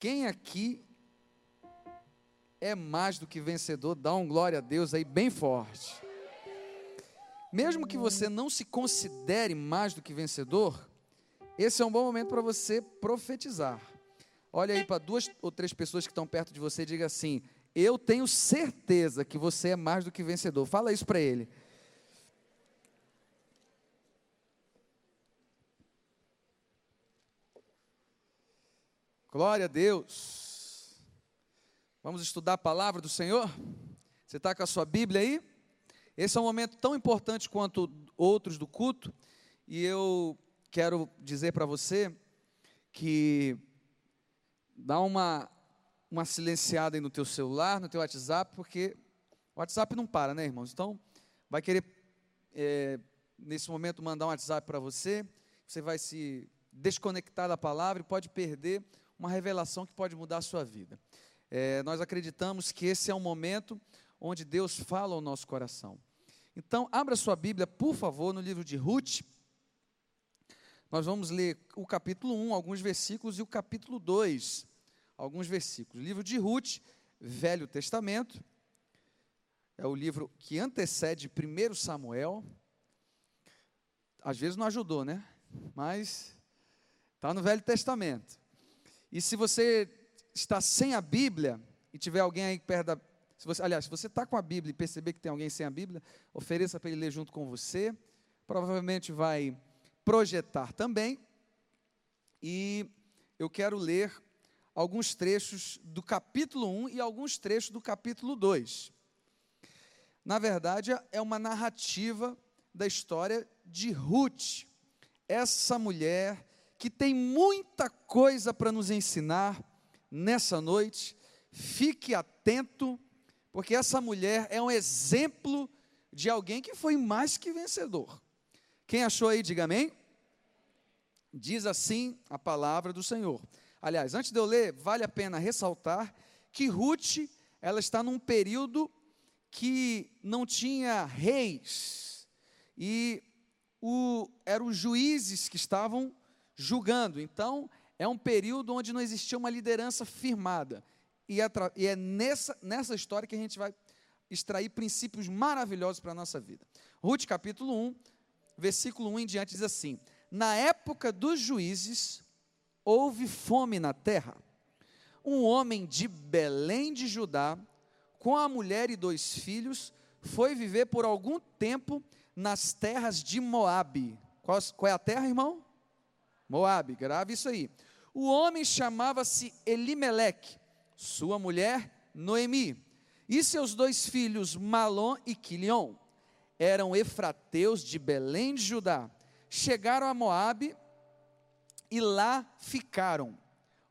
Quem aqui é mais do que vencedor? Dá um glória a Deus aí bem forte. Mesmo que você não se considere mais do que vencedor, esse é um bom momento para você profetizar. Olha aí para duas ou três pessoas que estão perto de você e diga assim: Eu tenho certeza que você é mais do que vencedor. Fala isso para ele. Glória a Deus. Vamos estudar a palavra do Senhor? Você está com a sua Bíblia aí? Esse é um momento tão importante quanto outros do culto, e eu quero dizer para você que dá uma, uma silenciada aí no teu celular, no teu WhatsApp, porque o WhatsApp não para, né, irmãos? Então, vai querer, é, nesse momento, mandar um WhatsApp para você, você vai se desconectar da palavra e pode perder uma revelação que pode mudar a sua vida. É, nós acreditamos que esse é um momento onde Deus fala ao nosso coração. Então, abra sua Bíblia, por favor, no livro de Ruth. Nós vamos ler o capítulo 1, alguns versículos, e o capítulo 2, alguns versículos. livro de Ruth, Velho Testamento, é o livro que antecede 1 Samuel. Às vezes não ajudou, né? Mas está no Velho Testamento. E se você está sem a Bíblia e tiver alguém aí perto da. Se você, aliás, se você está com a Bíblia e perceber que tem alguém sem a Bíblia, ofereça para ele ler junto com você. Provavelmente vai projetar também. E eu quero ler alguns trechos do capítulo 1 e alguns trechos do capítulo 2. Na verdade, é uma narrativa da história de Ruth, essa mulher que tem muita coisa para nos ensinar nessa noite. Fique atento, porque essa mulher é um exemplo de alguém que foi mais que vencedor. Quem achou aí, diga amém. Diz assim a palavra do Senhor. Aliás, antes de eu ler, vale a pena ressaltar que Ruth, ela está num período que não tinha reis e o, eram os juízes que estavam julgando. Então, é um período onde não existia uma liderança firmada. E é, e é nessa, nessa história que a gente vai extrair princípios maravilhosos para a nossa vida. Ruth capítulo 1, versículo 1 em diante diz assim: Na época dos juízes, houve fome na terra. Um homem de Belém de Judá, com a mulher e dois filhos, foi viver por algum tempo nas terras de Moabe. Qual, qual é a terra, irmão? Moabe, grave isso aí. O homem chamava-se Elimeleque, sua mulher Noemi, e seus dois filhos Malom e Quilion. Eram efrateus de Belém de Judá. Chegaram a Moabe e lá ficaram.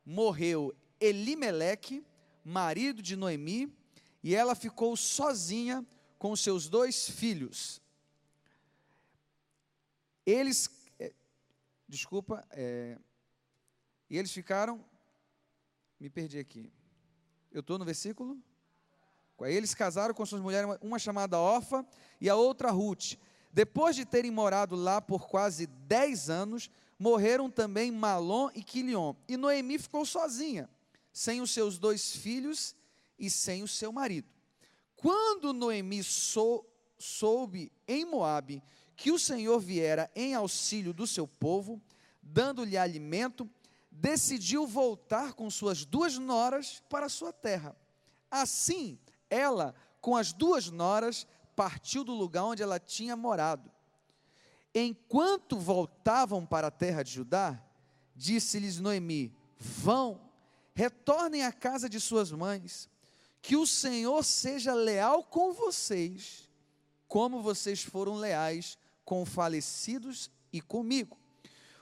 Morreu Elimeleque, marido de Noemi, e ela ficou sozinha com seus dois filhos. Eles desculpa, é, e eles ficaram, me perdi aqui, eu estou no versículo, eles casaram com suas mulheres, uma chamada Orfa e a outra Ruth, depois de terem morado lá por quase dez anos, morreram também Malom e Quilion, e Noemi ficou sozinha, sem os seus dois filhos e sem o seu marido. Quando Noemi sou, soube em Moabe que o Senhor viera em auxílio do seu povo, dando-lhe alimento, decidiu voltar com suas duas noras para a sua terra. Assim, ela, com as duas noras, partiu do lugar onde ela tinha morado. Enquanto voltavam para a terra de Judá, disse-lhes Noemi: Vão, retornem à casa de suas mães, que o Senhor seja leal com vocês, como vocês foram leais com falecidos e comigo.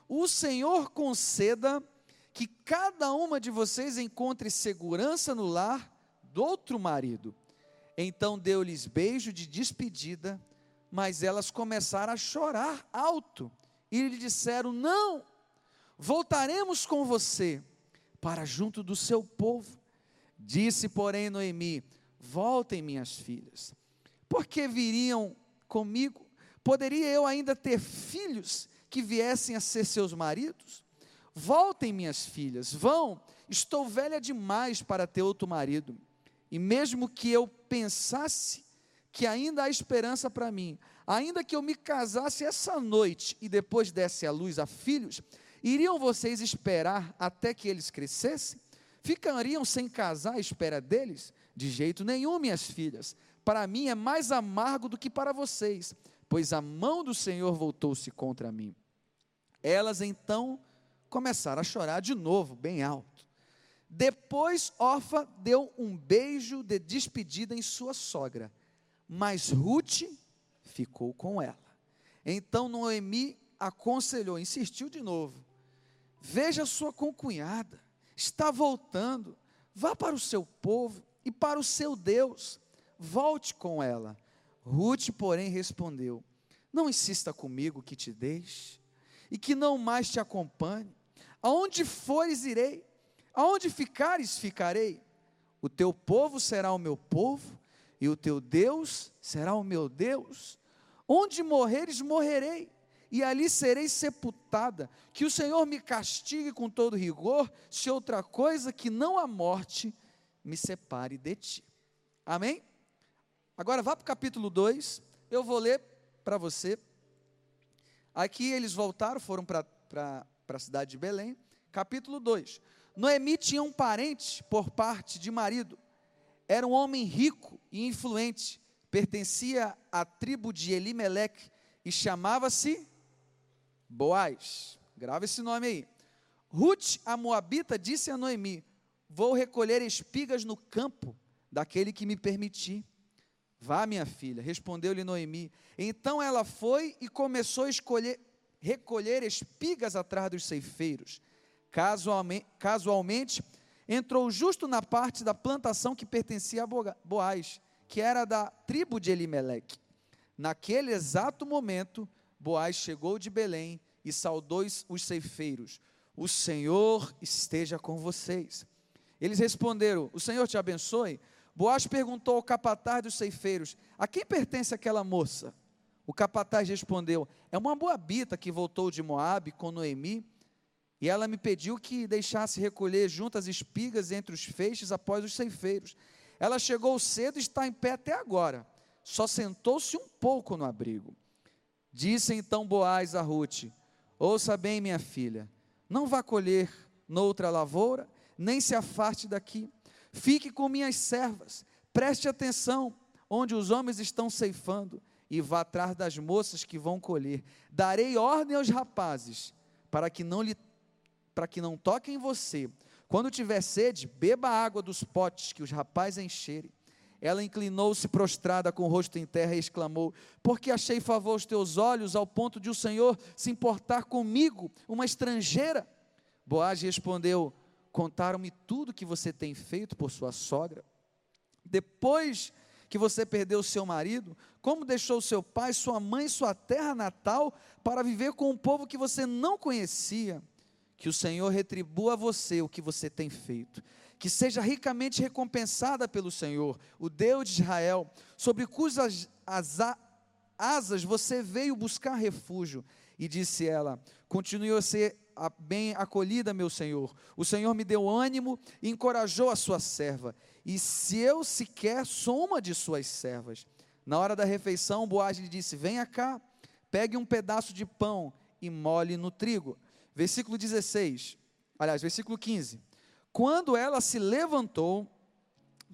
O Senhor conceda que cada uma de vocês encontre segurança no lar do outro marido. Então deu-lhes beijo de despedida, mas elas começaram a chorar alto e lhe disseram: Não, voltaremos com você para junto do seu povo. Disse, porém, Noemi: Voltem, minhas filhas, porque viriam comigo Poderia eu ainda ter filhos que viessem a ser seus maridos? Voltem, minhas filhas, vão, estou velha demais para ter outro marido. E mesmo que eu pensasse que ainda há esperança para mim, ainda que eu me casasse essa noite e depois desse à luz a filhos, iriam vocês esperar até que eles crescessem? Ficariam sem casar à espera deles? De jeito nenhum, minhas filhas. Para mim é mais amargo do que para vocês, pois a mão do Senhor voltou-se contra mim. Elas então começaram a chorar de novo, bem alto. Depois Orfa deu um beijo de despedida em sua sogra, mas Ruth ficou com ela. Então Noemi aconselhou, insistiu de novo: Veja sua concunhada, está voltando, vá para o seu povo e para o seu Deus, volte com ela. Ruth, porém, respondeu: Não insista comigo que te deixe e que não mais te acompanhe. Aonde fores, irei, aonde ficares, ficarei. O teu povo será o meu povo, e o teu Deus será o meu Deus. Onde morreres, morrerei, e ali serei sepultada. Que o Senhor me castigue com todo rigor, se outra coisa que não a morte me separe de ti. Amém? Agora vá para o capítulo 2, eu vou ler para você. Aqui eles voltaram, foram para a cidade de Belém. Capítulo 2. Noemi tinha um parente por parte de marido. Era um homem rico e influente. Pertencia à tribo de Elimeleque e chamava-se Boaz. Grava esse nome aí. Ruth, a moabita, disse a Noemi: Vou recolher espigas no campo daquele que me permitir. Vá, minha filha, respondeu-lhe Noemi. Então ela foi e começou a escolher, recolher espigas atrás dos ceifeiros. Casualmente, casualmente, entrou justo na parte da plantação que pertencia a Boaz, que era da tribo de Elimeleque. Naquele exato momento, Boaz chegou de Belém e saudou os ceifeiros. O Senhor esteja com vocês. Eles responderam: O Senhor te abençoe. Boaz perguntou ao capataz dos ceifeiros: A quem pertence aquela moça? O capataz respondeu: É uma boabita que voltou de Moabe com Noemi, e ela me pediu que deixasse recolher junto as espigas entre os feixes após os ceifeiros. Ela chegou cedo e está em pé até agora. Só sentou-se um pouco no abrigo. Disse então Boaz a Ruth: Ouça bem, minha filha, não vá colher noutra lavoura, nem se afaste daqui Fique com minhas servas, preste atenção onde os homens estão ceifando e vá atrás das moças que vão colher. Darei ordem aos rapazes para que não lhe para que não toquem em você. Quando tiver sede, beba a água dos potes que os rapazes encherem. Ela inclinou-se prostrada com o rosto em terra e exclamou: Porque achei favor aos teus olhos ao ponto de o Senhor se importar comigo, uma estrangeira? Boaz respondeu: Contaram-me tudo que você tem feito por sua sogra. Depois que você perdeu seu marido, como deixou seu pai, sua mãe, sua terra natal para viver com um povo que você não conhecia. Que o Senhor retribua a você o que você tem feito. Que seja ricamente recompensada pelo Senhor, o Deus de Israel, sobre cujas asas você veio buscar refúgio. E disse ela: Continue ser bem acolhida, meu Senhor. O Senhor me deu ânimo e encorajou a sua serva. E se eu sequer sou uma de suas servas. Na hora da refeição, Boaz lhe disse: Venha cá, pegue um pedaço de pão e molhe no trigo. Versículo 16, aliás, versículo 15. Quando ela se levantou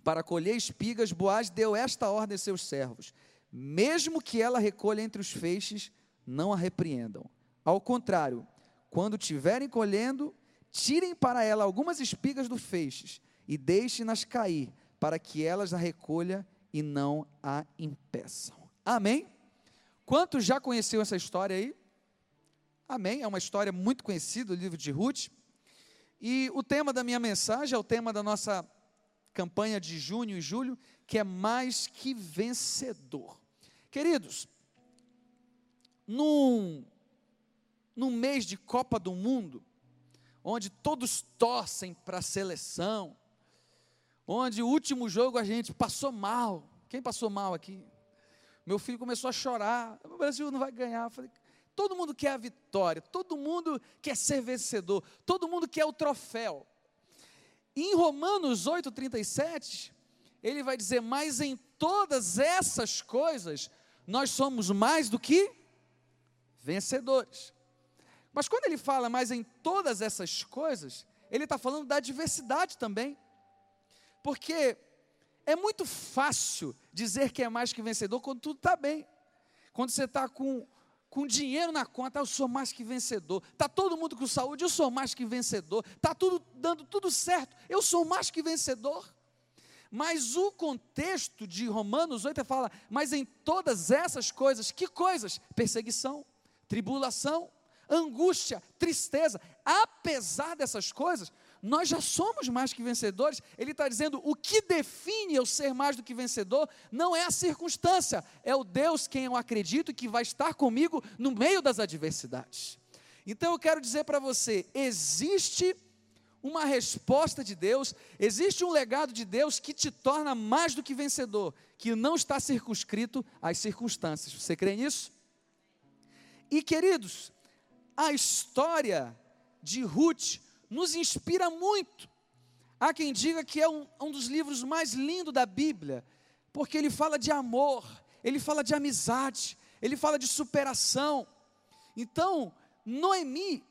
para colher espigas, Boaz deu esta ordem a seus servos: Mesmo que ela recolha entre os feixes, não a repreendam. Ao contrário, quando tiverem colhendo, tirem para ela algumas espigas do feixes e deixem-nas cair, para que elas a recolha e não a impeçam. Amém? Quantos já conheceu essa história aí? Amém? É uma história muito conhecida, o livro de Ruth. E o tema da minha mensagem é o tema da nossa campanha de junho e julho, que é mais que vencedor. Queridos, num num mês de Copa do Mundo, onde todos torcem para a seleção, onde o último jogo a gente passou mal. Quem passou mal aqui? Meu filho começou a chorar. O Brasil não vai ganhar. Eu falei, todo mundo quer a vitória, todo mundo quer ser vencedor, todo mundo quer o troféu. Em Romanos 8,37, ele vai dizer: Mas em todas essas coisas, nós somos mais do que vencedores. Mas quando ele fala mais em todas essas coisas, ele está falando da diversidade também. Porque é muito fácil dizer que é mais que vencedor quando tudo está bem. Quando você está com, com dinheiro na conta, eu sou mais que vencedor. Está todo mundo com saúde, eu sou mais que vencedor. Está tudo dando tudo certo, eu sou mais que vencedor. Mas o contexto de Romanos 8 fala, mas em todas essas coisas, que coisas? Perseguição, tribulação, angústia, tristeza. Apesar dessas coisas, nós já somos mais que vencedores. Ele está dizendo: o que define eu ser mais do que vencedor não é a circunstância, é o Deus quem eu acredito que vai estar comigo no meio das adversidades. Então eu quero dizer para você: existe uma resposta de Deus, existe um legado de Deus que te torna mais do que vencedor, que não está circunscrito às circunstâncias. Você crê nisso? E queridos, a história de Ruth nos inspira muito. Há quem diga que é um, um dos livros mais lindos da Bíblia, porque ele fala de amor, ele fala de amizade, ele fala de superação. Então, Noemi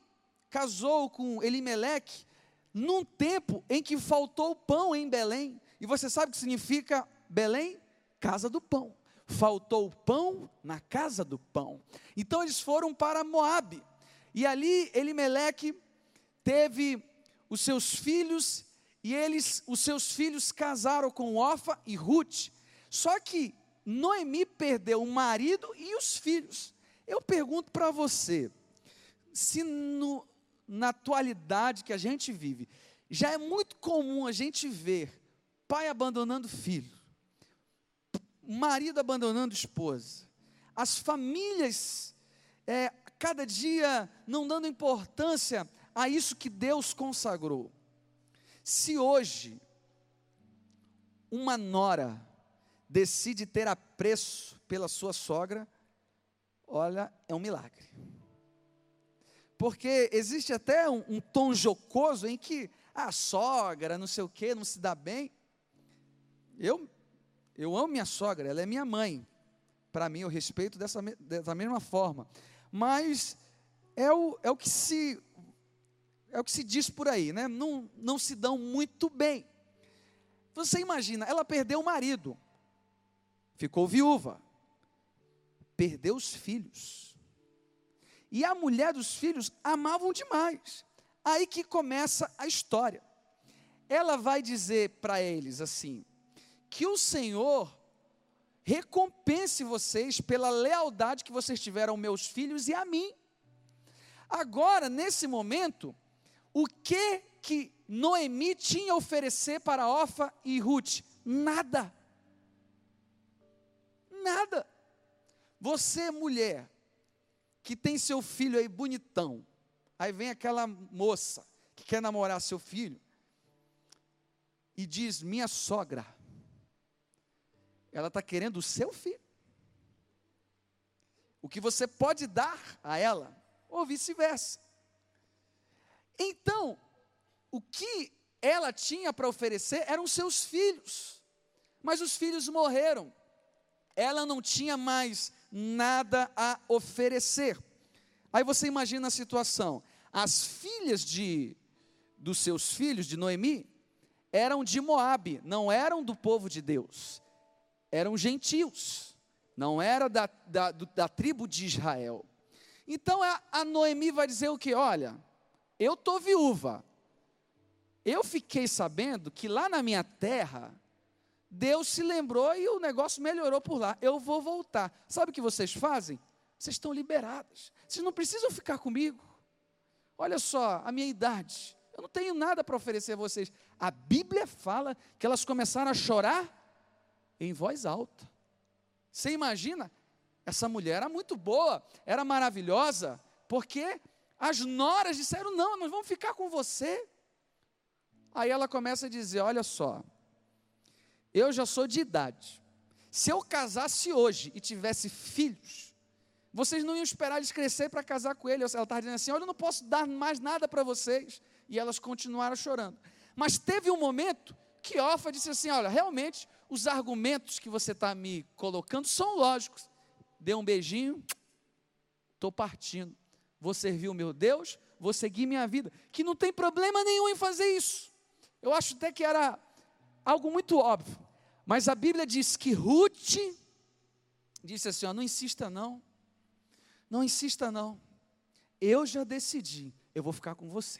casou com Elimeleque num tempo em que faltou pão em Belém. E você sabe o que significa Belém? Casa do pão. Faltou pão na casa do pão. Então eles foram para Moabe. E ali Elimeleque teve os seus filhos e eles, os seus filhos casaram com Ofa e Ruth. Só que Noemi perdeu o marido e os filhos. Eu pergunto para você, se no, na atualidade que a gente vive, já é muito comum a gente ver pai abandonando filho, marido abandonando esposa, as famílias, é, cada dia não dando importância a isso que Deus consagrou. Se hoje uma nora decide ter apreço pela sua sogra, olha, é um milagre. Porque existe até um, um tom jocoso em que a sogra, não sei o que, não se dá bem. Eu, eu amo minha sogra, ela é minha mãe. Para mim, eu respeito dessa, dessa mesma forma. Mas é o, é o que se é o que se diz por aí, né? Não, não se dão muito bem. Você imagina, ela perdeu o marido, ficou viúva, perdeu os filhos e a mulher dos filhos amavam demais. Aí que começa a história. Ela vai dizer para eles assim: que o Senhor recompense vocês pela lealdade que vocês tiveram aos meus filhos e a mim. Agora, nesse momento, o que que Noemi tinha a oferecer para Ofa e Ruth? Nada. Nada. Você, mulher, que tem seu filho aí bonitão, aí vem aquela moça que quer namorar seu filho e diz: Minha sogra, ela está querendo o seu filho. O que você pode dar a ela, ou vice-versa. Então, o que ela tinha para oferecer eram seus filhos, mas os filhos morreram. Ela não tinha mais nada a oferecer. Aí você imagina a situação: as filhas de dos seus filhos de Noemi eram de Moabe, não eram do povo de Deus, eram gentios, não era da, da, da tribo de Israel. Então a, a Noemi vai dizer o que? Olha, eu estou viúva, eu fiquei sabendo que lá na minha terra Deus se lembrou e o negócio melhorou por lá. Eu vou voltar. Sabe o que vocês fazem? Vocês estão liberadas. Vocês não precisam ficar comigo. Olha só, a minha idade. Eu não tenho nada para oferecer a vocês. A Bíblia fala que elas começaram a chorar em voz alta. Você imagina? Essa mulher era muito boa, era maravilhosa, porque as noras disseram: não, nós vamos ficar com você. Aí ela começa a dizer: olha só, eu já sou de idade. Se eu casasse hoje e tivesse filhos, vocês não iam esperar eles crescer para casar com ele. Ela estava dizendo assim: Olha, eu não posso dar mais nada para vocês. E elas continuaram chorando. Mas teve um momento que Ofa disse assim: Olha, realmente, os argumentos que você está me colocando são lógicos. Deu um beijinho, estou partindo. Vou servir o meu Deus, vou seguir minha vida. Que não tem problema nenhum em fazer isso. Eu acho até que era algo muito óbvio. Mas a Bíblia diz que Ruth disse assim: ó, não insista não, não insista não. Eu já decidi, eu vou ficar com você.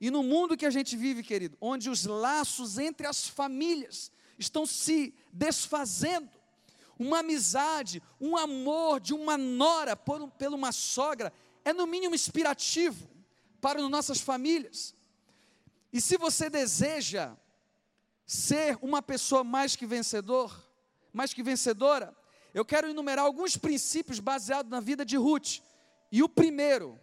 E no mundo que a gente vive, querido, onde os laços entre as famílias estão se desfazendo, uma amizade, um amor de uma nora por, por uma sogra, é no mínimo inspirativo para as nossas famílias. E se você deseja ser uma pessoa mais que vencedor, mais que vencedora, eu quero enumerar alguns princípios baseados na vida de Ruth. E o primeiro,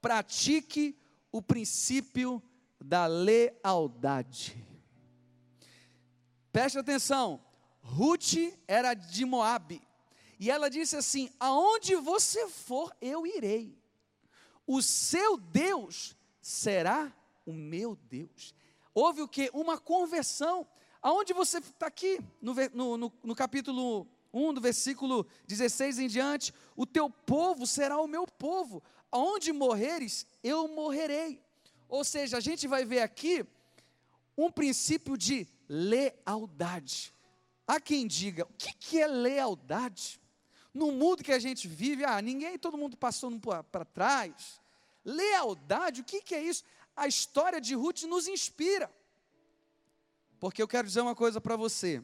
pratique o princípio da lealdade. Preste atenção, Ruth era de Moabe, e ela disse assim: Aonde você for, eu irei. O seu Deus será o meu Deus. Houve o que? Uma conversão. Aonde você está aqui, no, no, no, capítulo 1, do versículo 16 em diante, o teu povo será o meu povo, aonde morreres, eu morrerei. Ou seja, a gente vai ver aqui um princípio de lealdade. Há quem diga, o que, que é lealdade? No mundo que a gente vive, ah, ninguém, todo mundo passou para trás. Lealdade, o que, que é isso? A história de Ruth nos inspira. Porque eu quero dizer uma coisa para você.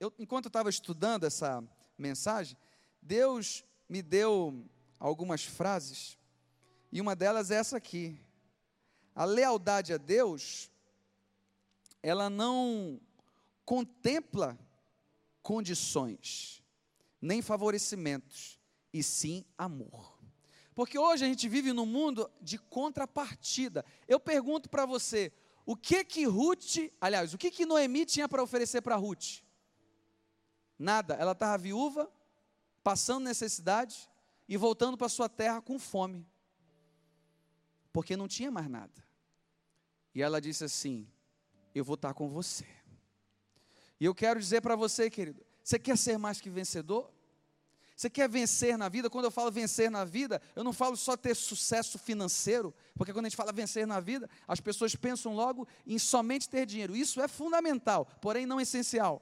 Eu, enquanto eu estava estudando essa mensagem, Deus me deu algumas frases e uma delas é essa aqui. A lealdade a Deus, ela não contempla condições, nem favorecimentos, e sim amor. Porque hoje a gente vive num mundo de contrapartida. Eu pergunto para você, o que que Ruth, aliás, o que que Noemi tinha para oferecer para Ruth? Nada. Ela estava viúva, passando necessidade e voltando para sua terra com fome porque não tinha mais nada. E ela disse assim: Eu vou estar com você. E eu quero dizer para você, querido, você quer ser mais que vencedor? Você quer vencer na vida? Quando eu falo vencer na vida, eu não falo só ter sucesso financeiro, porque quando a gente fala vencer na vida, as pessoas pensam logo em somente ter dinheiro. Isso é fundamental, porém não essencial.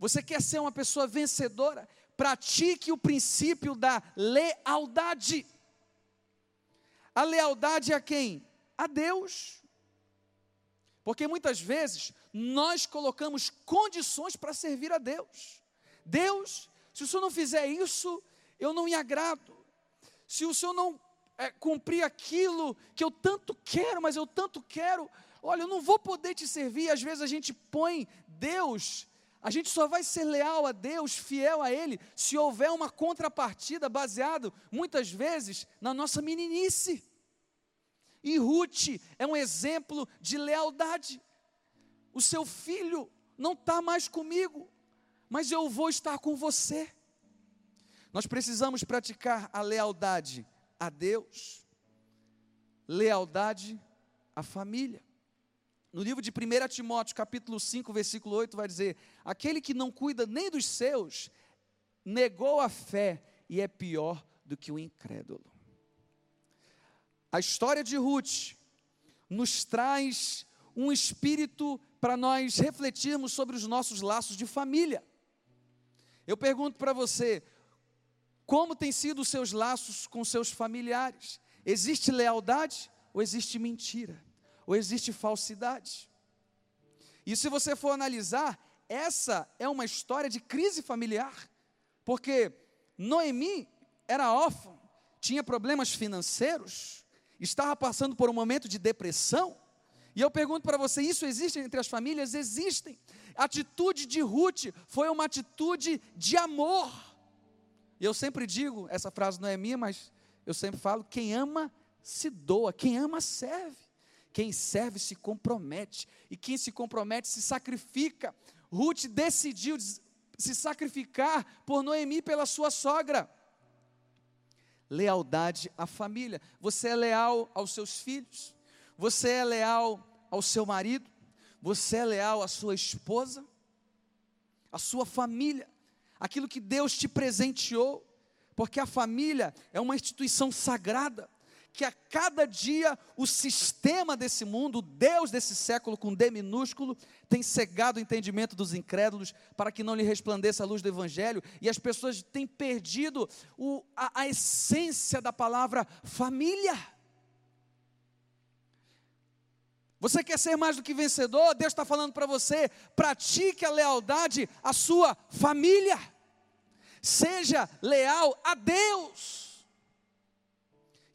Você quer ser uma pessoa vencedora? Pratique o princípio da lealdade. A lealdade a quem? A Deus. Porque muitas vezes nós colocamos condições para servir a Deus. Deus, se o Senhor não fizer isso, eu não me agrado. Se o Senhor não é, cumprir aquilo que eu tanto quero, mas eu tanto quero, olha, eu não vou poder te servir. Às vezes a gente põe Deus a gente só vai ser leal a Deus, fiel a Ele, se houver uma contrapartida baseado, muitas vezes, na nossa meninice. E Ruth é um exemplo de lealdade. O seu filho não está mais comigo, mas eu vou estar com você. Nós precisamos praticar a lealdade a Deus, lealdade à família. No livro de 1 Timóteo, capítulo 5, versículo 8, vai dizer: Aquele que não cuida nem dos seus, negou a fé e é pior do que o incrédulo. A história de Ruth nos traz um espírito para nós refletirmos sobre os nossos laços de família. Eu pergunto para você, como têm sido os seus laços com seus familiares? Existe lealdade ou existe mentira? Ou existe falsidade. E se você for analisar, essa é uma história de crise familiar, porque Noemi era órfã, tinha problemas financeiros, estava passando por um momento de depressão. E eu pergunto para você: isso existe entre as famílias? Existem. A atitude de Ruth foi uma atitude de amor. E eu sempre digo, essa frase não é minha, mas eu sempre falo: quem ama se doa, quem ama serve. Quem serve se compromete, e quem se compromete se sacrifica. Ruth decidiu se sacrificar por Noemi pela sua sogra. Lealdade à família. Você é leal aos seus filhos. Você é leal ao seu marido? Você é leal à sua esposa? À sua família? Aquilo que Deus te presenteou? Porque a família é uma instituição sagrada que a cada dia o sistema desse mundo, o Deus desse século com D minúsculo, tem cegado o entendimento dos incrédulos para que não lhe resplandeça a luz do Evangelho, e as pessoas têm perdido o, a, a essência da palavra família. Você quer ser mais do que vencedor? Deus está falando para você: pratique a lealdade à sua família, seja leal a Deus.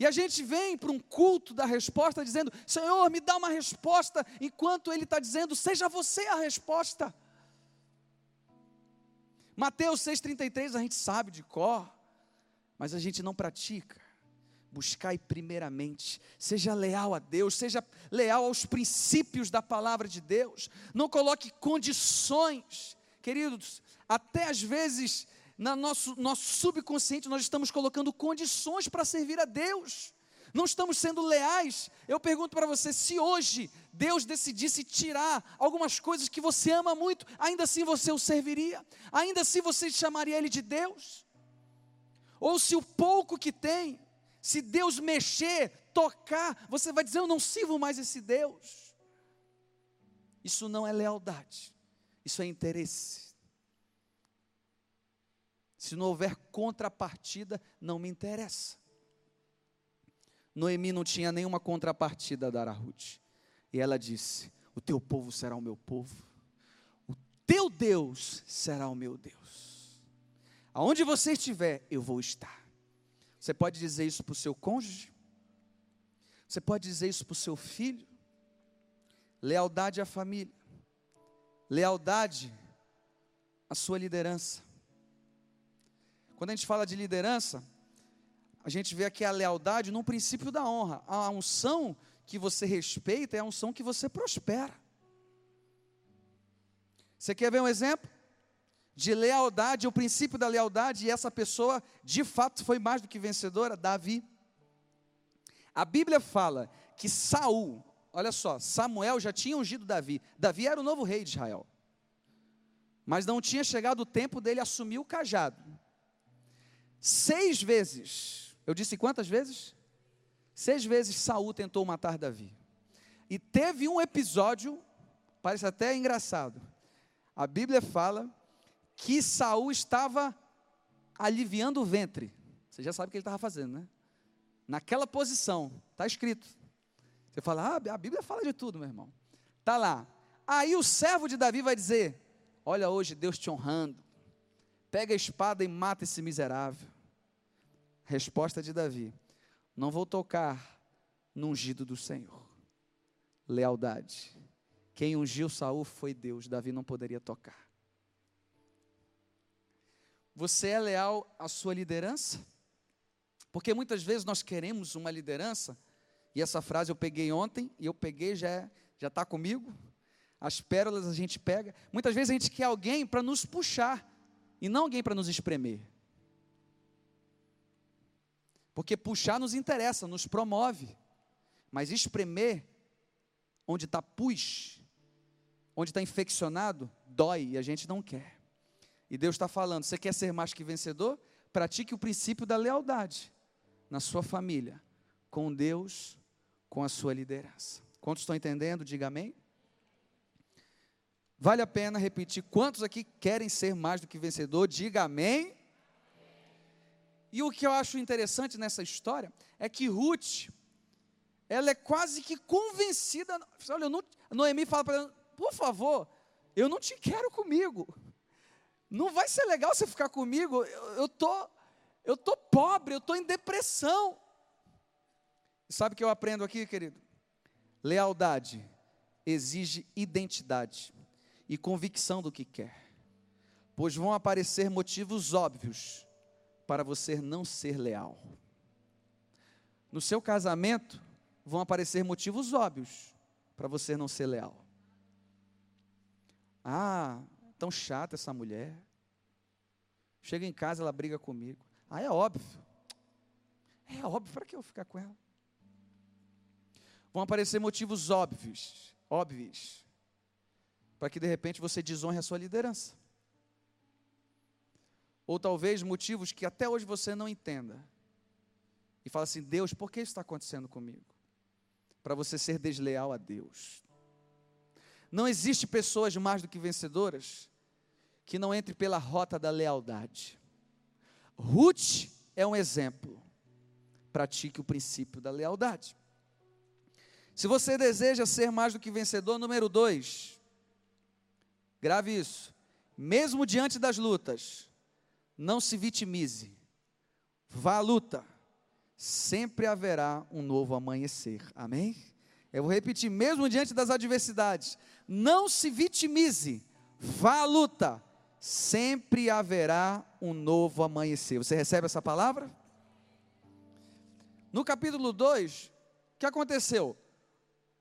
E a gente vem para um culto da resposta dizendo: Senhor, me dá uma resposta, enquanto Ele está dizendo: seja você a resposta. Mateus 6,33 a gente sabe de cor, mas a gente não pratica. Buscai primeiramente, seja leal a Deus, seja leal aos princípios da palavra de Deus, não coloque condições, queridos, até às vezes no nosso, nosso subconsciente, nós estamos colocando condições para servir a Deus. Não estamos sendo leais. Eu pergunto para você: se hoje Deus decidisse tirar algumas coisas que você ama muito, ainda assim você o serviria? Ainda assim você chamaria Ele de Deus? Ou se o pouco que tem, se Deus mexer, tocar, você vai dizer: Eu não sirvo mais esse Deus? Isso não é lealdade, isso é interesse. Se não houver contrapartida, não me interessa. Noemi não tinha nenhuma contrapartida a dar a Ruth. E ela disse: O teu povo será o meu povo, o teu Deus será o meu Deus. Aonde você estiver, eu vou estar. Você pode dizer isso para o seu cônjuge? Você pode dizer isso para o seu filho? Lealdade à família, lealdade à sua liderança. Quando a gente fala de liderança, a gente vê aqui a lealdade no princípio da honra. A unção que você respeita é a unção que você prospera. Você quer ver um exemplo? De lealdade, o princípio da lealdade, e essa pessoa de fato foi mais do que vencedora, Davi. A Bíblia fala que Saul, olha só, Samuel já tinha ungido Davi. Davi era o novo rei de Israel. Mas não tinha chegado o tempo dele assumir o cajado. Seis vezes, eu disse quantas vezes? Seis vezes Saul tentou matar Davi. E teve um episódio, parece até engraçado. A Bíblia fala que Saul estava aliviando o ventre. Você já sabe o que ele estava fazendo, né? Naquela posição, está escrito. Você fala, ah, a Bíblia fala de tudo, meu irmão. Está lá. Aí o servo de Davi vai dizer: Olha hoje Deus te honrando. Pega a espada e mata esse miserável. Resposta de Davi: Não vou tocar no ungido do Senhor. Lealdade. Quem ungiu Saul foi Deus, Davi não poderia tocar. Você é leal à sua liderança? Porque muitas vezes nós queremos uma liderança, e essa frase eu peguei ontem, e eu peguei, já já está comigo. As pérolas a gente pega. Muitas vezes a gente quer alguém para nos puxar, e não alguém para nos espremer. Porque puxar nos interessa, nos promove. Mas espremer, onde está pus, onde está infeccionado, dói e a gente não quer. E Deus está falando: você quer ser mais que vencedor? Pratique o princípio da lealdade na sua família, com Deus, com a sua liderança. Quantos estão entendendo? Diga amém. Vale a pena repetir. Quantos aqui querem ser mais do que vencedor? Diga amém. E o que eu acho interessante nessa história é que Ruth, ela é quase que convencida. Olha, não, Noemi fala para ela: por favor, eu não te quero comigo. Não vai ser legal você ficar comigo. Eu, tô, eu tô pobre, eu tô em depressão. Sabe o que eu aprendo aqui, querido? Lealdade exige identidade e convicção do que quer, pois vão aparecer motivos óbvios para você não ser leal. No seu casamento, vão aparecer motivos óbvios para você não ser leal. Ah, tão chata essa mulher. Chega em casa, ela briga comigo. Ah, é óbvio. É óbvio, para que eu ficar com ela? Vão aparecer motivos óbvios, óbvios, para que de repente você desonre a sua liderança. Ou talvez motivos que até hoje você não entenda. E fala assim: Deus, por que isso está acontecendo comigo? Para você ser desleal a Deus. Não existe pessoas mais do que vencedoras que não entre pela rota da lealdade. Ruth é um exemplo. Pratique o princípio da lealdade. Se você deseja ser mais do que vencedor, número dois, grave isso. Mesmo diante das lutas, não se vitimize. Vá à luta. Sempre haverá um novo amanhecer. Amém? Eu vou repetir, mesmo diante das adversidades, não se vitimize. Vá à luta. Sempre haverá um novo amanhecer. Você recebe essa palavra? No capítulo 2, o que aconteceu?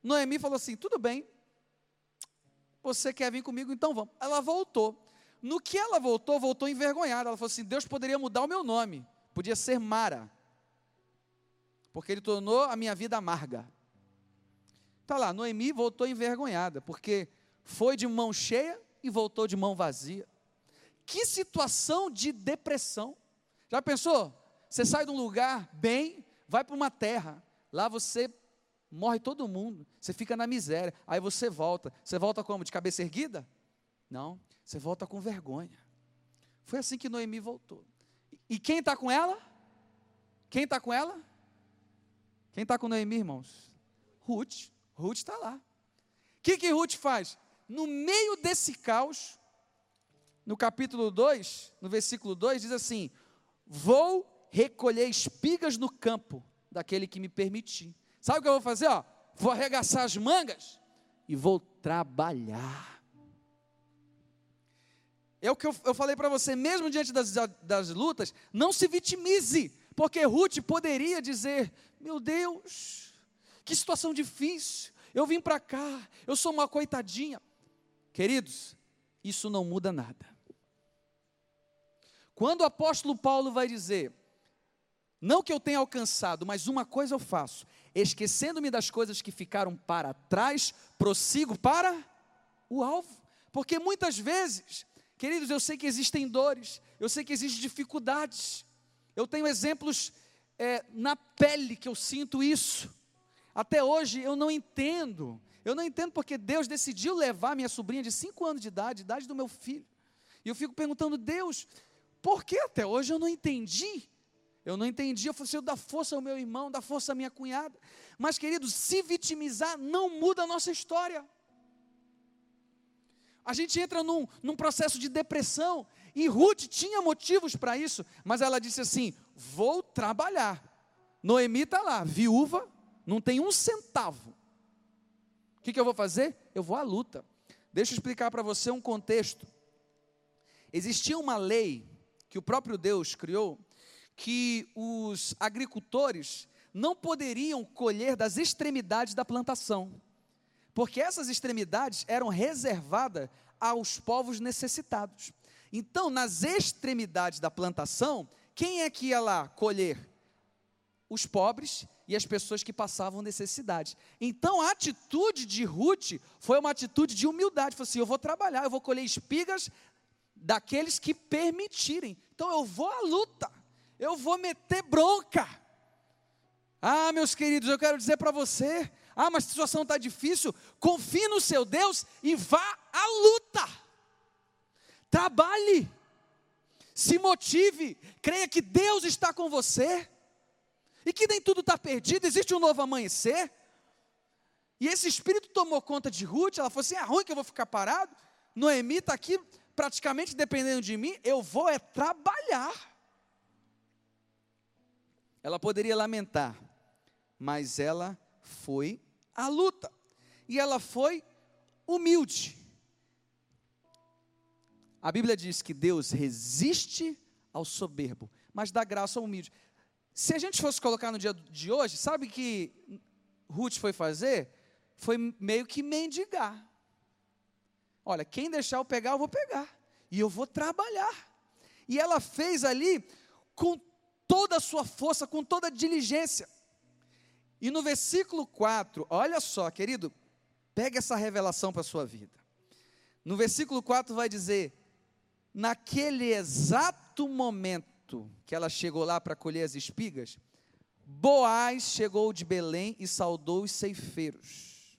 Noemi falou assim: tudo bem, você quer vir comigo, então vamos. Ela voltou. No que ela voltou, voltou envergonhada. Ela falou assim: Deus poderia mudar o meu nome, podia ser Mara, porque Ele tornou a minha vida amarga. Está lá, Noemi voltou envergonhada, porque foi de mão cheia e voltou de mão vazia. Que situação de depressão. Já pensou? Você sai de um lugar bem, vai para uma terra, lá você morre todo mundo, você fica na miséria, aí você volta. Você volta como? De cabeça erguida? Não, você volta com vergonha. Foi assim que Noemi voltou. E quem está com ela? Quem está com ela? Quem está com Noemi, irmãos? Ruth. Ruth está lá. O que, que Ruth faz? No meio desse caos, no capítulo 2, no versículo 2, diz assim: Vou recolher espigas no campo daquele que me permitir. Sabe o que eu vou fazer? Ó? Vou arregaçar as mangas e vou trabalhar. É o que eu, eu falei para você, mesmo diante das, das lutas, não se vitimize, porque Ruth poderia dizer: Meu Deus, que situação difícil, eu vim para cá, eu sou uma coitadinha. Queridos, isso não muda nada. Quando o apóstolo Paulo vai dizer, não que eu tenha alcançado, mas uma coisa eu faço, esquecendo-me das coisas que ficaram para trás, prossigo para o alvo. Porque muitas vezes, queridos, eu sei que existem dores, eu sei que existem dificuldades, eu tenho exemplos é, na pele que eu sinto isso. Até hoje eu não entendo, eu não entendo porque Deus decidiu levar minha sobrinha de 5 anos de idade, idade do meu filho. E eu fico perguntando, Deus, por que até hoje eu não entendi? Eu não entendi, eu falei eu dá força ao meu irmão, dá força à minha cunhada. Mas, queridos, se vitimizar não muda a nossa história. A gente entra num, num processo de depressão, e Ruth tinha motivos para isso, mas ela disse assim: vou trabalhar. Noemi está lá, viúva, não tem um centavo. O que, que eu vou fazer? Eu vou à luta. Deixa eu explicar para você um contexto. Existia uma lei que o próprio Deus criou que os agricultores não poderiam colher das extremidades da plantação, porque essas extremidades eram reservadas aos povos necessitados. Então, nas extremidades da plantação, quem é que ia lá colher? Os pobres e as pessoas que passavam necessidade. Então, a atitude de Ruth foi uma atitude de humildade. Falou assim: eu vou trabalhar, eu vou colher espigas daqueles que permitirem. Então, eu vou à luta eu vou meter bronca. Ah, meus queridos, eu quero dizer para você: ah, mas a situação está difícil. Confie no seu Deus e vá à luta. Trabalhe, se motive, creia que Deus está com você e que nem tudo está perdido, existe um novo amanhecer. E esse espírito tomou conta de Ruth, ela falou assim: é ruim que eu vou ficar parado. Noemi está aqui praticamente dependendo de mim, eu vou é trabalhar. Ela poderia lamentar, mas ela foi à luta. E ela foi humilde. A Bíblia diz que Deus resiste ao soberbo, mas dá graça ao humilde. Se a gente fosse colocar no dia de hoje, sabe que Ruth foi fazer? Foi meio que mendigar. Olha, quem deixar eu pegar, eu vou pegar. E eu vou trabalhar. E ela fez ali com toda a sua força, com toda a diligência. E no versículo 4, olha só, querido, pega essa revelação para a sua vida. No versículo 4 vai dizer: naquele exato momento que ela chegou lá para colher as espigas, Boaz chegou de Belém e saudou os ceifeiros.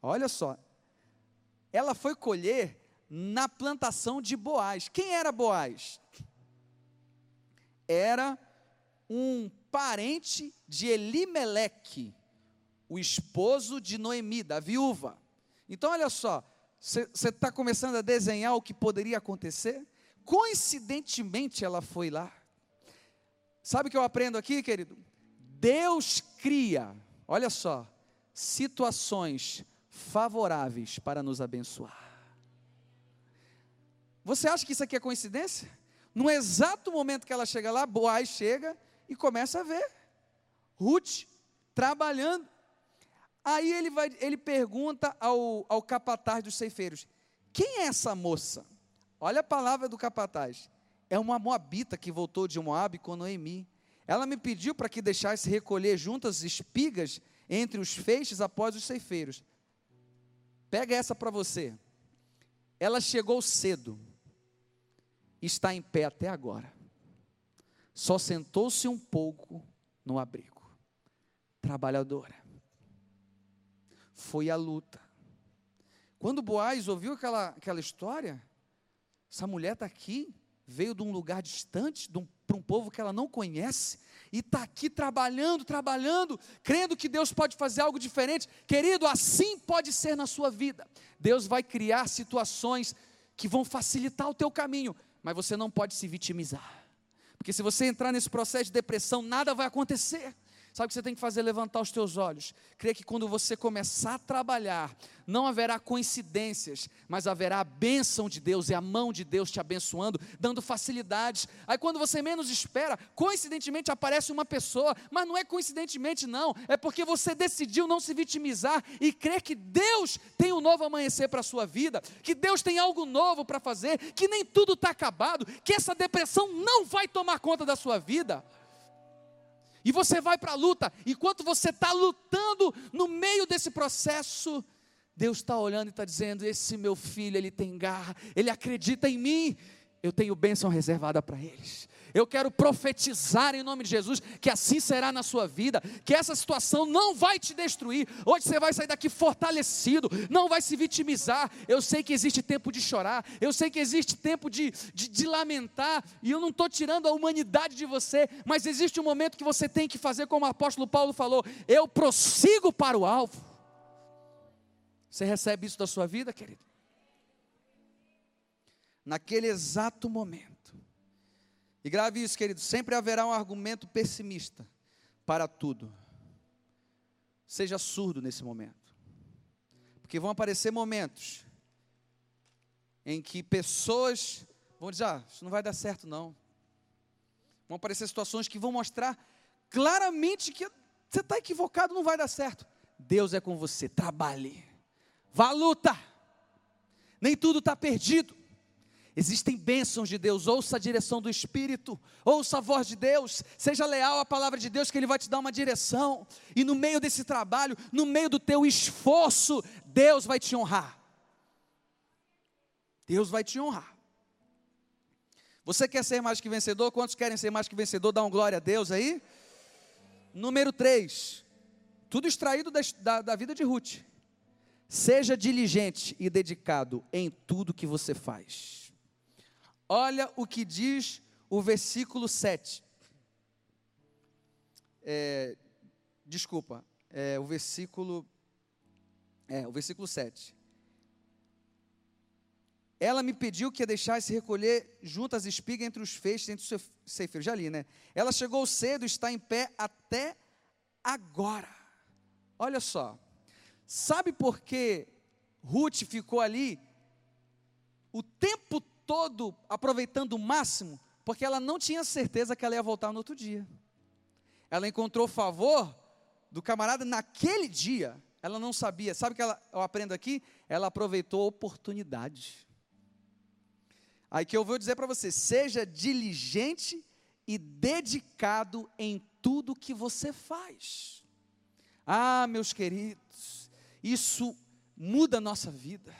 Olha só, ela foi colher na plantação de Boaz. Quem era Boaz? Era um parente de Elimeleque, o esposo de Noemi, da viúva. Então, olha só, você está começando a desenhar o que poderia acontecer? Coincidentemente, ela foi lá. Sabe o que eu aprendo aqui, querido? Deus cria, olha só, situações favoráveis para nos abençoar. Você acha que isso aqui é coincidência? No exato momento que ela chega lá, Boaz chega e começa a ver Ruth trabalhando. Aí ele, vai, ele pergunta ao, ao capataz dos ceifeiros: Quem é essa moça? Olha a palavra do capataz. É uma moabita que voltou de Moab com Noemi. Ela me pediu para que deixasse recolher juntas espigas entre os feixes após os ceifeiros. Pega essa para você. Ela chegou cedo, está em pé até agora. Só sentou-se um pouco no abrigo. Trabalhadora. Foi a luta. Quando Boaz ouviu aquela, aquela história, essa mulher está aqui, veio de um lugar distante, para um povo que ela não conhece, e está aqui trabalhando, trabalhando, crendo que Deus pode fazer algo diferente. Querido, assim pode ser na sua vida. Deus vai criar situações que vão facilitar o teu caminho, mas você não pode se vitimizar. Porque se você entrar nesse processo de depressão, nada vai acontecer. Sabe o que você tem que fazer? Levantar os teus olhos. Crer que quando você começar a trabalhar, não haverá coincidências, mas haverá a bênção de Deus e a mão de Deus te abençoando, dando facilidades. Aí quando você menos espera, coincidentemente aparece uma pessoa, mas não é coincidentemente, não, é porque você decidiu não se vitimizar e crer que Deus tem um novo amanhecer para a sua vida, que Deus tem algo novo para fazer, que nem tudo está acabado, que essa depressão não vai tomar conta da sua vida. E você vai para a luta, enquanto você está lutando no meio desse processo, Deus está olhando e está dizendo: Esse meu filho, ele tem garra, ele acredita em mim, eu tenho bênção reservada para eles. Eu quero profetizar em nome de Jesus que assim será na sua vida, que essa situação não vai te destruir. Hoje você vai sair daqui fortalecido, não vai se vitimizar. Eu sei que existe tempo de chorar, eu sei que existe tempo de, de, de lamentar, e eu não estou tirando a humanidade de você, mas existe um momento que você tem que fazer como o apóstolo Paulo falou: eu prossigo para o alvo. Você recebe isso da sua vida, querido? Naquele exato momento e grave isso, querido, sempre haverá um argumento pessimista para tudo. Seja surdo nesse momento. Porque vão aparecer momentos em que pessoas vão dizer: ah, isso não vai dar certo, não. Vão aparecer situações que vão mostrar claramente que você está equivocado, não vai dar certo. Deus é com você, trabalhe, vá à luta. Nem tudo está perdido. Existem bênçãos de Deus, ouça a direção do Espírito, ouça a voz de Deus, seja leal à palavra de Deus, que Ele vai te dar uma direção, e no meio desse trabalho, no meio do teu esforço, Deus vai te honrar. Deus vai te honrar. Você quer ser mais que vencedor? Quantos querem ser mais que vencedor? Dá um glória a Deus aí. Número 3, tudo extraído da, da, da vida de Ruth. Seja diligente e dedicado em tudo que você faz. Olha o que diz o versículo 7. É, desculpa, é, o versículo. É, o versículo 7. Ela me pediu que deixasse recolher juntas espigas entre os feixes, entre os ceifeiros. Já li, né? Ela chegou cedo, está em pé até agora. Olha só. Sabe por que Ruth ficou ali o tempo todo aproveitando o máximo, porque ela não tinha certeza que ela ia voltar no outro dia. Ela encontrou favor do camarada naquele dia. Ela não sabia. Sabe o que ela, eu aprendo aqui? Ela aproveitou a oportunidade. Aí que eu vou dizer para você: seja diligente e dedicado em tudo que você faz. Ah, meus queridos, isso muda a nossa vida.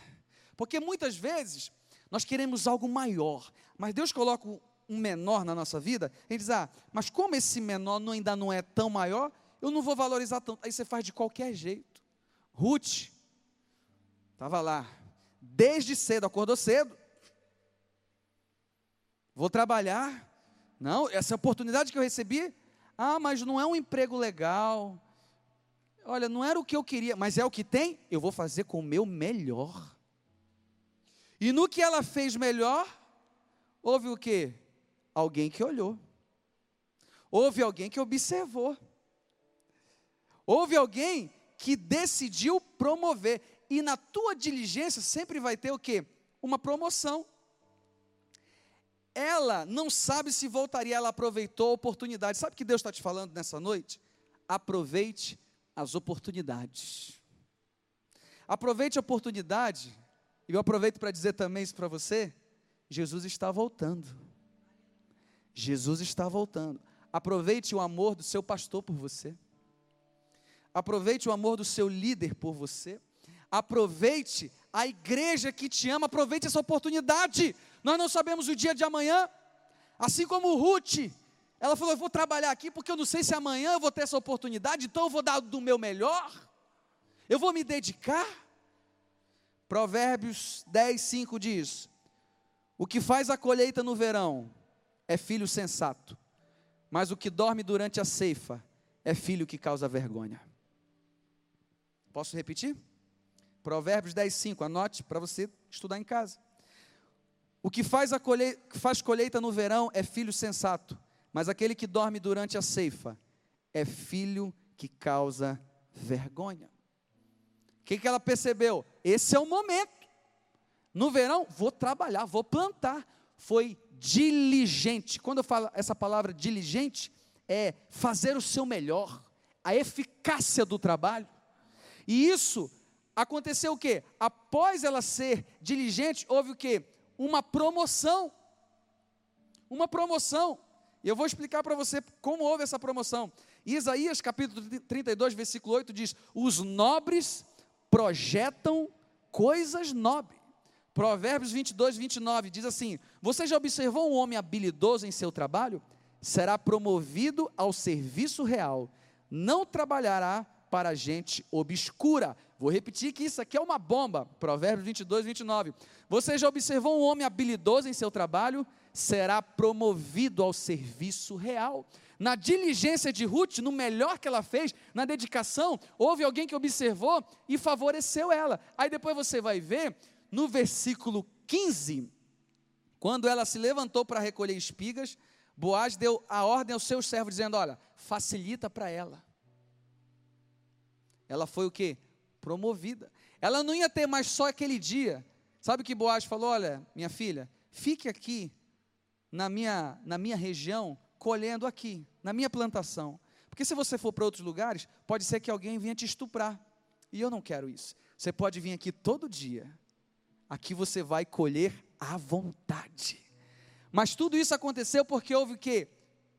Porque muitas vezes nós queremos algo maior, mas Deus coloca um menor na nossa vida, e diz: Ah, mas como esse menor não, ainda não é tão maior, eu não vou valorizar tanto. Aí você faz de qualquer jeito. Ruth, estava lá, desde cedo, acordou cedo. Vou trabalhar. Não, essa oportunidade que eu recebi, ah, mas não é um emprego legal. Olha, não era o que eu queria, mas é o que tem, eu vou fazer com o meu melhor. E no que ela fez melhor, houve o que? Alguém que olhou. Houve alguém que observou. Houve alguém que decidiu promover. E na tua diligência sempre vai ter o que? Uma promoção. Ela não sabe se voltaria, ela aproveitou a oportunidade. Sabe o que Deus está te falando nessa noite? Aproveite as oportunidades. Aproveite a oportunidade e eu aproveito para dizer também isso para você: Jesus está voltando. Jesus está voltando. Aproveite o amor do seu pastor por você. Aproveite o amor do seu líder por você. Aproveite a igreja que te ama. Aproveite essa oportunidade. Nós não sabemos o dia de amanhã. Assim como Ruth, ela falou: Eu vou trabalhar aqui porque eu não sei se amanhã eu vou ter essa oportunidade, então eu vou dar do meu melhor. Eu vou me dedicar. Provérbios 10, 5 diz: O que faz a colheita no verão é filho sensato, mas o que dorme durante a ceifa é filho que causa vergonha. Posso repetir? Provérbios 10, 5, anote para você estudar em casa. O que faz, a colheita, faz colheita no verão é filho sensato, mas aquele que dorme durante a ceifa é filho que causa vergonha que, que ela percebeu? Esse é o momento. No verão, vou trabalhar, vou plantar. Foi diligente. Quando eu falo essa palavra diligente, é fazer o seu melhor, a eficácia do trabalho. E isso aconteceu o quê? Após ela ser diligente, houve o quê? Uma promoção. Uma promoção. Eu vou explicar para você como houve essa promoção. Isaías capítulo 32, versículo 8 diz: Os nobres projetam coisas nobres. Provérbios 22, 29 diz assim: Você já observou um homem habilidoso em seu trabalho? Será promovido ao serviço real, não trabalhará para gente obscura. Vou repetir que isso aqui é uma bomba. Provérbios 22, 29. Você já observou um homem habilidoso em seu trabalho? Será promovido ao serviço real na diligência de Ruth, no melhor que ela fez, na dedicação, houve alguém que observou e favoreceu ela. Aí depois você vai ver, no versículo 15, quando ela se levantou para recolher espigas, Boaz deu a ordem aos seus servos, dizendo: Olha, facilita para ela. Ela foi o que? Promovida. Ela não ia ter mais só aquele dia. Sabe o que Boaz falou? Olha, minha filha, fique aqui na minha, na minha região, colhendo aqui na minha plantação. Porque se você for para outros lugares, pode ser que alguém venha te estuprar. E eu não quero isso. Você pode vir aqui todo dia. Aqui você vai colher à vontade. Mas tudo isso aconteceu porque houve o quê?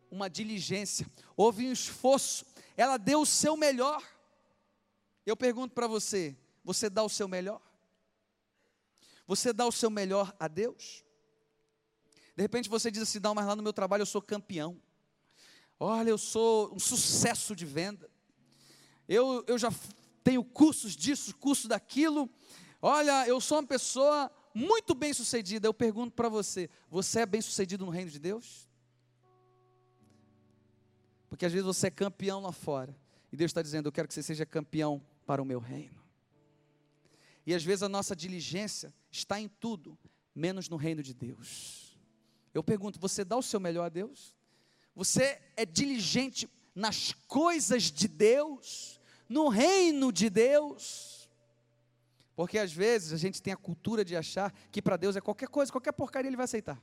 Uma diligência, houve um esforço. Ela deu o seu melhor. Eu pergunto para você: você dá o seu melhor? Você dá o seu melhor a Deus? De repente você diz assim: não, mas lá no meu trabalho eu sou campeão. Olha, eu sou um sucesso de venda. Eu, eu já tenho cursos disso, curso daquilo. Olha, eu sou uma pessoa muito bem sucedida. Eu pergunto para você: você é bem sucedido no reino de Deus? Porque às vezes você é campeão lá fora. E Deus está dizendo: Eu quero que você seja campeão para o meu reino. E às vezes a nossa diligência está em tudo, menos no reino de Deus. Eu pergunto: você dá o seu melhor a Deus? Você é diligente nas coisas de Deus, no reino de Deus. Porque às vezes a gente tem a cultura de achar que para Deus é qualquer coisa, qualquer porcaria ele vai aceitar.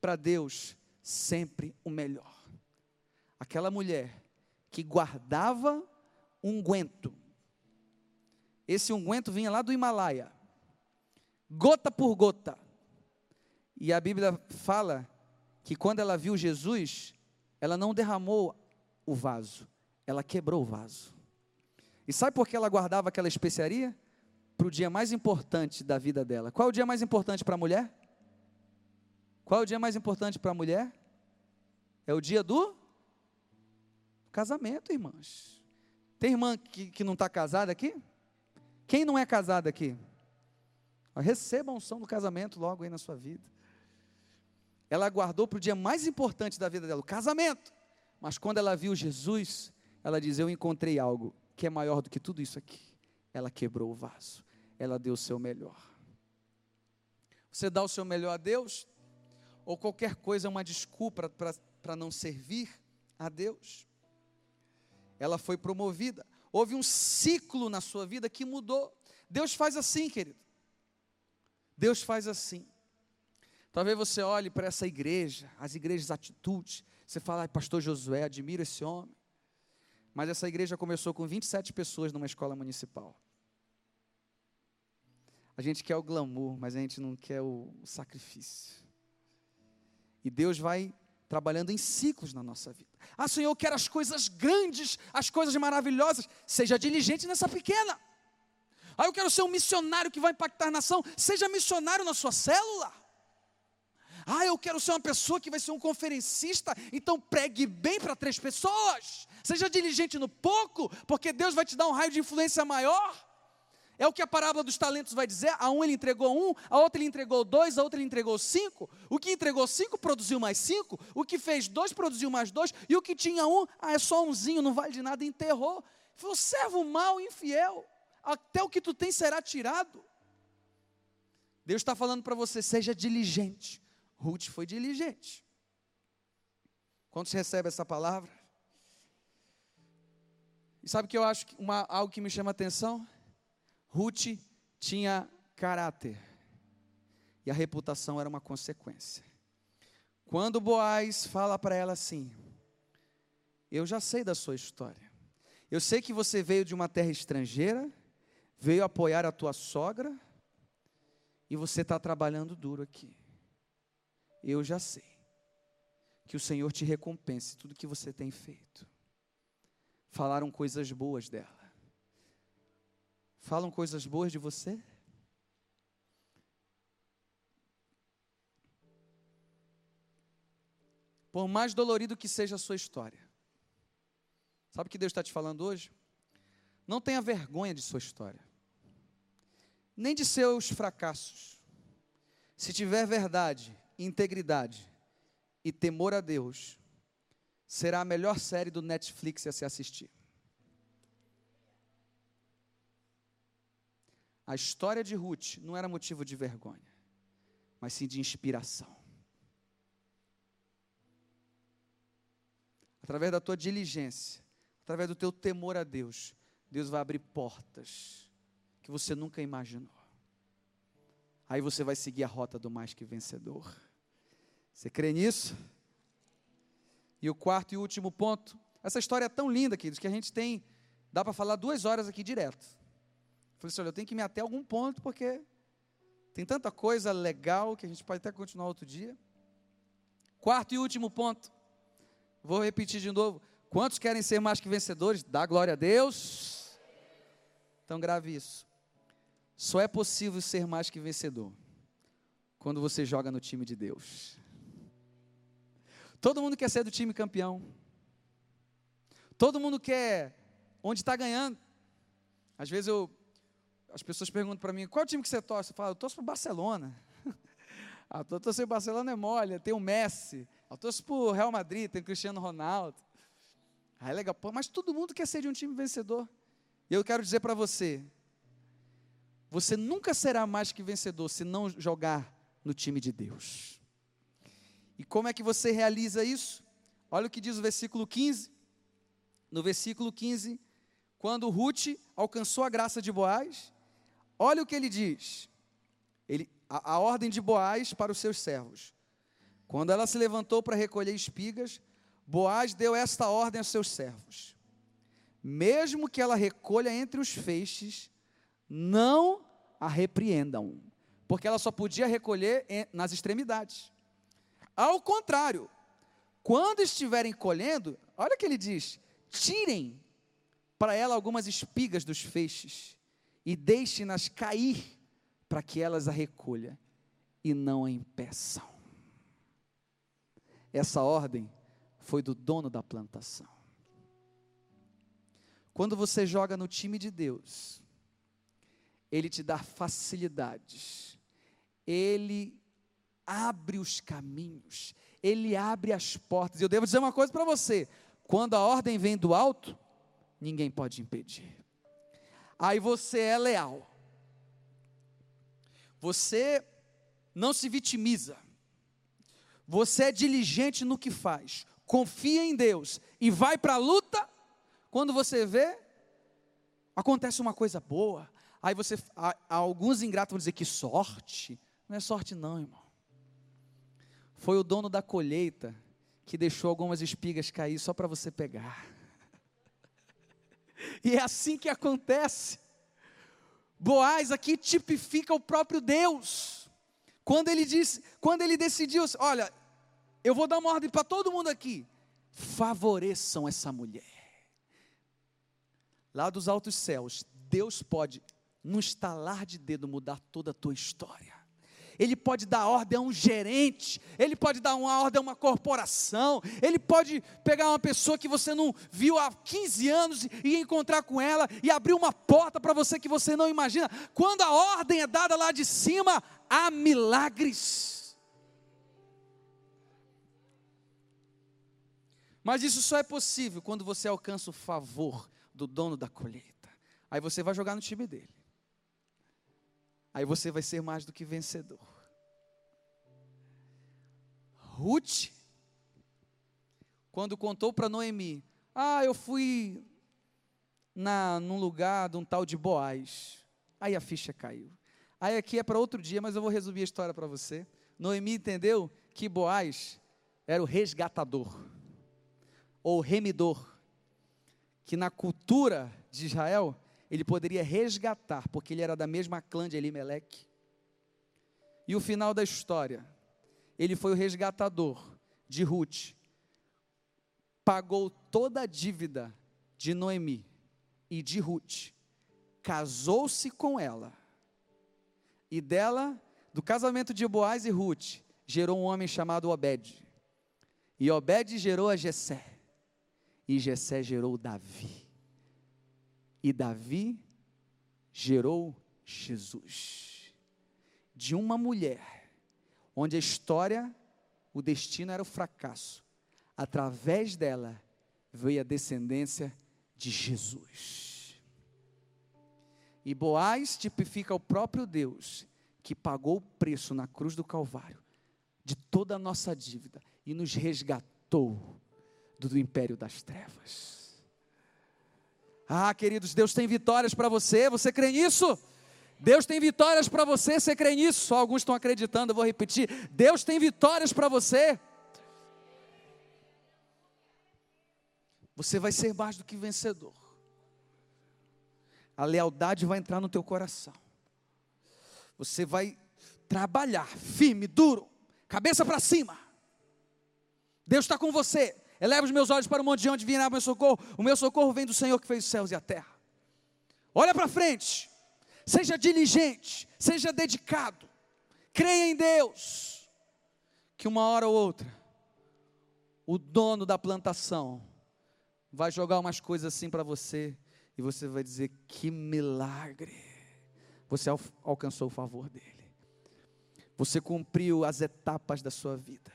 Para Deus, sempre o melhor. Aquela mulher que guardava unguento. Esse unguento vinha lá do Himalaia, gota por gota. E a Bíblia fala que quando ela viu Jesus, ela não derramou o vaso, ela quebrou o vaso. E sabe por que ela guardava aquela especiaria? Para o dia mais importante da vida dela. Qual é o dia mais importante para a mulher? Qual é o dia mais importante para a mulher? É o dia do casamento, irmãs. Tem irmã que, que não está casada aqui? Quem não é casada aqui? Receba a unção do casamento logo aí na sua vida. Ela guardou para o dia mais importante da vida dela, o casamento. Mas quando ela viu Jesus, ela diz: Eu encontrei algo que é maior do que tudo isso aqui. Ela quebrou o vaso, ela deu o seu melhor. Você dá o seu melhor a Deus, ou qualquer coisa é uma desculpa para não servir a Deus. Ela foi promovida, houve um ciclo na sua vida que mudou. Deus faz assim, querido. Deus faz assim. Talvez você olhe para essa igreja, as igrejas atitudes, você fala, ah, pastor Josué, admiro esse homem. Mas essa igreja começou com 27 pessoas numa escola municipal. A gente quer o glamour, mas a gente não quer o sacrifício. E Deus vai trabalhando em ciclos na nossa vida. Ah, Senhor, eu quero as coisas grandes, as coisas maravilhosas. Seja diligente nessa pequena. Ah, eu quero ser um missionário que vai impactar a nação. Seja missionário na sua célula. Ah, eu quero ser uma pessoa que vai ser um conferencista. Então pregue bem para três pessoas. Seja diligente no pouco, porque Deus vai te dar um raio de influência maior. É o que a parábola dos talentos vai dizer. A um ele entregou um, a outra ele entregou dois, a outra ele entregou cinco. O que entregou cinco produziu mais cinco. O que fez dois produziu mais dois. E o que tinha um, ah, é só umzinho, não vale de nada, enterrou. Foi o servo mau, infiel até o que tu tem será tirado. Deus está falando para você, seja diligente. Ruth foi diligente. Quando você recebe essa palavra? E sabe o que eu acho uma, algo que me chama a atenção? Ruth tinha caráter. E a reputação era uma consequência. Quando Boaz fala para ela assim: Eu já sei da sua história. Eu sei que você veio de uma terra estrangeira, veio apoiar a tua sogra e você está trabalhando duro aqui. Eu já sei. Que o Senhor te recompense tudo que você tem feito. Falaram coisas boas dela. Falam coisas boas de você? Por mais dolorido que seja a sua história. Sabe o que Deus está te falando hoje? Não tenha vergonha de sua história nem de seus fracassos. Se tiver verdade, integridade e temor a Deus, será a melhor série do Netflix a se assistir. A história de Ruth não era motivo de vergonha, mas sim de inspiração. Através da tua diligência, através do teu temor a Deus, Deus vai abrir portas que você nunca imaginou. Aí você vai seguir a rota do mais que vencedor. Você crê nisso? E o quarto e último ponto. Essa história é tão linda, queridos, que a gente tem. Dá para falar duas horas aqui direto. Eu falei assim: olha, eu tenho que me até algum ponto, porque tem tanta coisa legal que a gente pode até continuar outro dia. Quarto e último ponto. Vou repetir de novo. Quantos querem ser mais que vencedores? Dá glória a Deus. Então grave isso. Só é possível ser mais que vencedor quando você joga no time de Deus. Todo mundo quer ser do time campeão. Todo mundo quer onde está ganhando. Às vezes eu, as pessoas perguntam para mim, qual time que você torce? Eu falo, eu torço para o Barcelona. ah, eu torço para o Barcelona é mole, tem o Messi. Eu torço para o Real Madrid, tem o Cristiano Ronaldo. Ah, é legal, Pô, mas todo mundo quer ser de um time vencedor. E eu quero dizer para você, você nunca será mais que vencedor se não jogar no time de Deus. E como é que você realiza isso? Olha o que diz o versículo 15. No versículo 15, quando Ruth alcançou a graça de Boaz, olha o que ele diz. Ele, a, a ordem de Boaz para os seus servos. Quando ela se levantou para recolher espigas, Boaz deu esta ordem aos seus servos: Mesmo que ela recolha entre os feixes, não a repreendam, porque ela só podia recolher nas extremidades. Ao contrário, quando estiverem colhendo, olha o que ele diz: tirem para ela algumas espigas dos feixes e deixem-nas cair para que elas a recolha e não a impeçam. Essa ordem foi do dono da plantação. Quando você joga no time de Deus, Ele te dá facilidades, Ele abre os caminhos, Ele abre as portas. Eu devo dizer uma coisa para você: quando a ordem vem do alto, ninguém pode impedir. Aí você é leal, você não se vitimiza, você é diligente no que faz, confia em Deus e vai para a luta. Quando você vê, acontece uma coisa boa. Aí você, alguns ingratos vão dizer que sorte. Não é sorte, não, irmão. Foi o dono da colheita que deixou algumas espigas cair só para você pegar. E é assim que acontece. Boaz aqui tipifica o próprio Deus. Quando ele disse, quando ele decidiu, olha, eu vou dar uma ordem para todo mundo aqui. Favoreçam essa mulher. Lá dos altos céus, Deus pode, num estalar de dedo, mudar toda a tua história. Ele pode dar ordem a um gerente, ele pode dar uma ordem a uma corporação, ele pode pegar uma pessoa que você não viu há 15 anos e encontrar com ela e abrir uma porta para você que você não imagina. Quando a ordem é dada lá de cima, há milagres. Mas isso só é possível quando você alcança o favor do dono da colheita. Aí você vai jogar no time dele aí você vai ser mais do que vencedor. Ruth, quando contou para Noemi, ah, eu fui na, num lugar de um tal de Boaz. Aí a ficha caiu. Aí aqui é para outro dia, mas eu vou resumir a história para você. Noemi entendeu que Boaz era o resgatador, ou remidor, que na cultura de Israel ele poderia resgatar, porque ele era da mesma clã de Elimelec. E o final da história, ele foi o resgatador de Ruth, pagou toda a dívida de Noemi e de Ruth, casou-se com ela, e dela, do casamento de Boaz e Ruth, gerou um homem chamado Obed, e Obed gerou a Jessé, e Jessé gerou Davi. E Davi gerou Jesus. De uma mulher, onde a história, o destino era o fracasso. Através dela veio a descendência de Jesus. E Boaz tipifica o próprio Deus que pagou o preço na cruz do Calvário de toda a nossa dívida e nos resgatou do, império das trevas. Ah, queridos, Deus tem vitórias para você, você crê nisso? Deus tem vitórias para você, você crê nisso? Só alguns estão acreditando, eu vou repetir. Deus tem vitórias para você. Você vai ser mais do que vencedor. A lealdade vai entrar no teu coração. Você vai trabalhar firme, duro, cabeça para cima. Deus está com você. Eleva os meus olhos para o monte de onde virá o meu socorro. O meu socorro vem do Senhor que fez os céus e a terra. Olha para frente. Seja diligente, seja dedicado. Creia em Deus. Que uma hora ou outra, o dono da plantação vai jogar umas coisas assim para você e você vai dizer: que milagre! Você alcançou o favor dele. Você cumpriu as etapas da sua vida.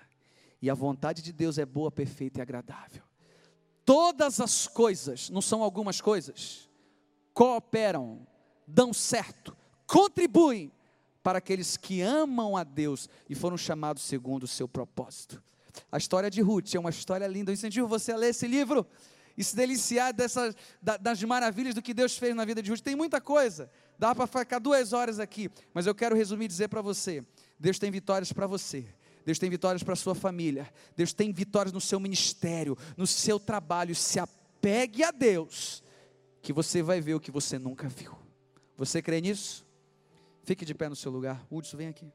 E a vontade de Deus é boa, perfeita e agradável. Todas as coisas, não são algumas coisas, cooperam, dão certo, contribuem para aqueles que amam a Deus e foram chamados segundo o seu propósito. A história de Ruth é uma história linda. Eu incentivo você a ler esse livro e se deliciar dessas, das maravilhas do que Deus fez na vida de Ruth. Tem muita coisa, dá para ficar duas horas aqui, mas eu quero resumir e dizer para você: Deus tem vitórias para você. Deus tem vitórias para sua família, Deus tem vitórias no seu ministério, no seu trabalho. Se apegue a Deus, que você vai ver o que você nunca viu. Você crê nisso? Fique de pé no seu lugar. Hudson, vem aqui.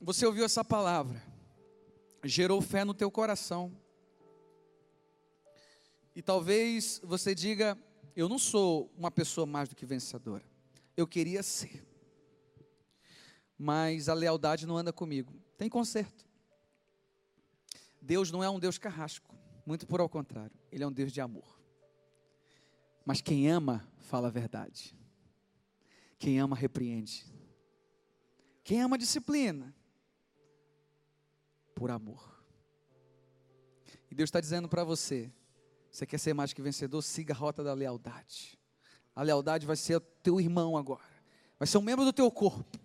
Você ouviu essa palavra, gerou fé no teu coração. E talvez você diga: eu não sou uma pessoa mais do que vencedora. Eu queria ser. Mas a lealdade não anda comigo. Tem conserto. Deus não é um Deus carrasco. Muito por ao contrário. Ele é um Deus de amor. Mas quem ama, fala a verdade. Quem ama, repreende. Quem ama, disciplina. Por amor. E Deus está dizendo para você: você quer ser mais que vencedor? Siga a rota da lealdade. A lealdade vai ser teu irmão agora. Vai ser um membro do teu corpo.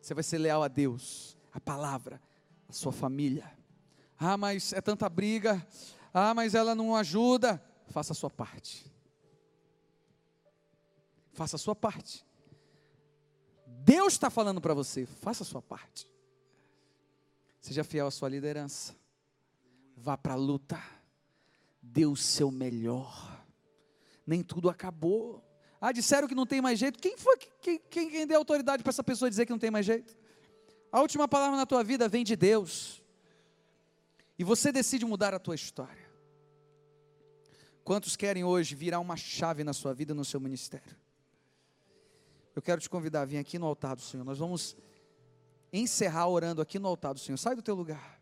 Você vai ser leal a Deus, a palavra, a sua família. Ah, mas é tanta briga. Ah, mas ela não ajuda. Faça a sua parte. Faça a sua parte. Deus está falando para você, faça a sua parte. Seja fiel à sua liderança. Vá para a luta. Dê o seu melhor. Nem tudo acabou. Ah, disseram que não tem mais jeito. Quem foi quem, quem, quem deu autoridade para essa pessoa dizer que não tem mais jeito? A última palavra na tua vida vem de Deus. E você decide mudar a tua história. Quantos querem hoje virar uma chave na sua vida, no seu ministério? Eu quero te convidar a vir aqui no altar do Senhor. Nós vamos encerrar orando aqui no altar do Senhor. Sai do teu lugar.